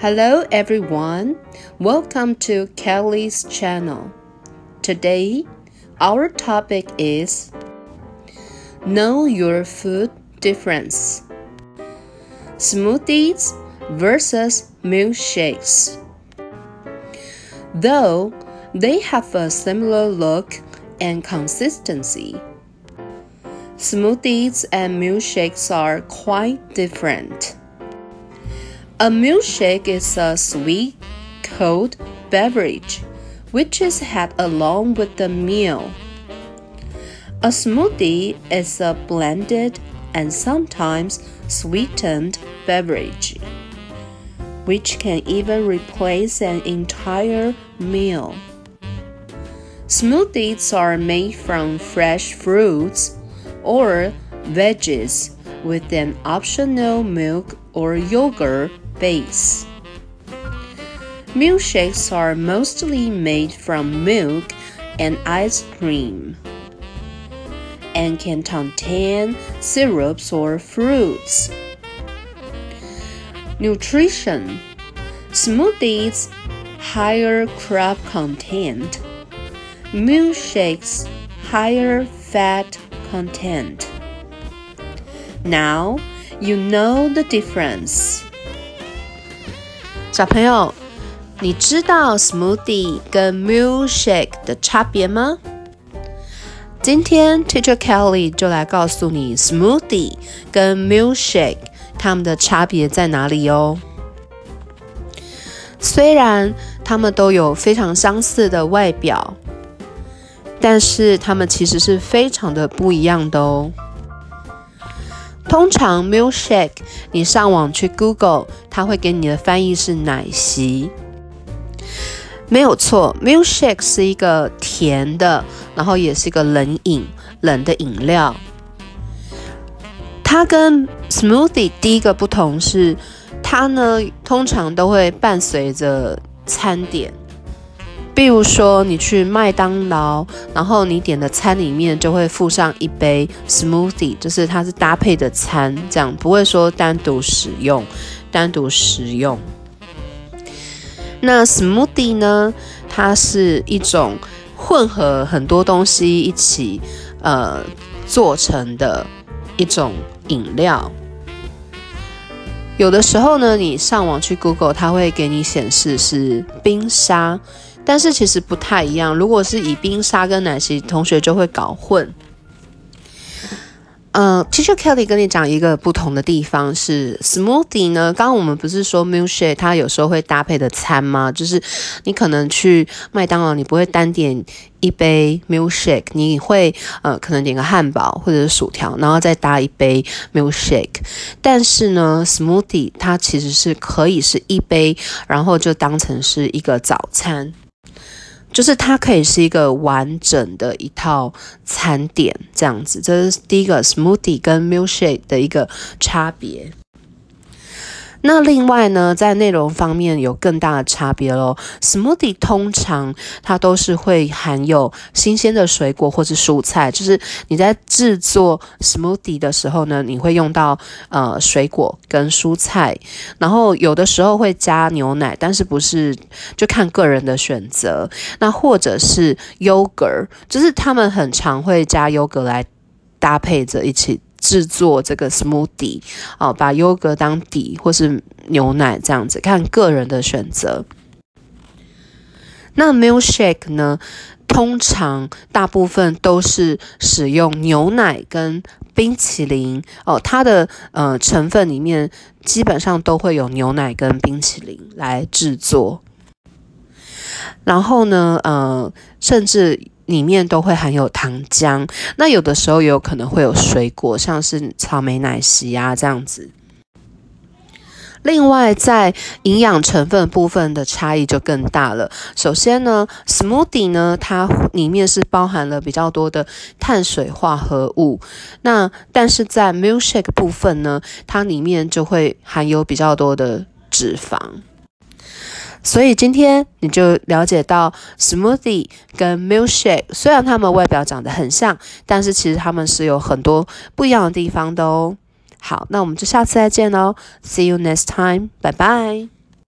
Hello everyone, welcome to Kelly's channel. Today, our topic is Know your food difference. Smoothies versus milkshakes. Though they have a similar look and consistency, smoothies and milkshakes are quite different. A milkshake is a sweet, cold beverage which is had along with the meal. A smoothie is a blended and sometimes sweetened beverage, which can even replace an entire meal. Smoothies are made from fresh fruits or veggies with an optional milk or yogurt base. Milkshakes are mostly made from milk and ice cream and can contain syrups or fruits. Nutrition Smoothies higher carb content, milkshakes higher fat content. Now you know the difference. 小朋友，你知道 smoothie 跟 milkshake 的差别吗？今天 Teacher Kelly 就来告诉你 smoothie 跟 milkshake 它们的差别在哪里哦。虽然它们都有非常相似的外表，但是它们其实是非常的不一样的哦。通常 milkshake，你上网去 Google，它会给你的翻译是奶昔，没有错。milkshake 是一个甜的，然后也是一个冷饮，冷的饮料。它跟 smoothie 第一个不同是，它呢通常都会伴随着餐点。比如说，你去麦当劳，然后你点的餐里面就会附上一杯 smoothie，就是它是搭配的餐，这样不会说单独使用，单独食用。那 smoothie 呢？它是一种混合很多东西一起呃做成的一种饮料。有的时候呢，你上网去 Google，它会给你显示是冰沙。但是其实不太一样。如果是以冰沙跟奶昔，同学就会搞混。嗯其实 Kelly 跟你讲一个不同的地方是，smoothie 呢，刚刚我们不是说 milkshake 它有时候会搭配的餐吗？就是你可能去麦当劳，你不会单点一杯 milkshake，你会呃可能点个汉堡或者是薯条，然后再搭一杯 milkshake。但是呢，smoothie 它其实是可以是一杯，然后就当成是一个早餐。就是它可以是一个完整的一套餐点这样子，这是第一个 smoothie 跟 milkshake 的一个差别。那另外呢，在内容方面有更大的差别喽。Smoothie 通常它都是会含有新鲜的水果或是蔬菜，就是你在制作 Smoothie 的时候呢，你会用到呃水果跟蔬菜，然后有的时候会加牛奶，但是不是就看个人的选择。那或者是 yogurt，就是他们很常会加 yogurt 来搭配着一起。制作这个 smoothie 哦，把优格当底，或是牛奶这样子，看个人的选择。那 milkshake 呢？通常大部分都是使用牛奶跟冰淇淋哦，它的呃成分里面基本上都会有牛奶跟冰淇淋来制作。然后呢，呃，甚至。里面都会含有糖浆，那有的时候也有可能会有水果，像是草莓奶昔啊这样子。另外，在营养成分部分的差异就更大了。首先呢，smoothie 呢，它里面是包含了比较多的碳水化合物，那但是在 milkshake 部分呢，它里面就会含有比较多的脂肪。所以今天你就了解到 smoothie 跟 milkshake，虽然它们外表长得很像，但是其实它们是有很多不一样的地方的哦。好，那我们就下次再见喽，See you next time，拜拜。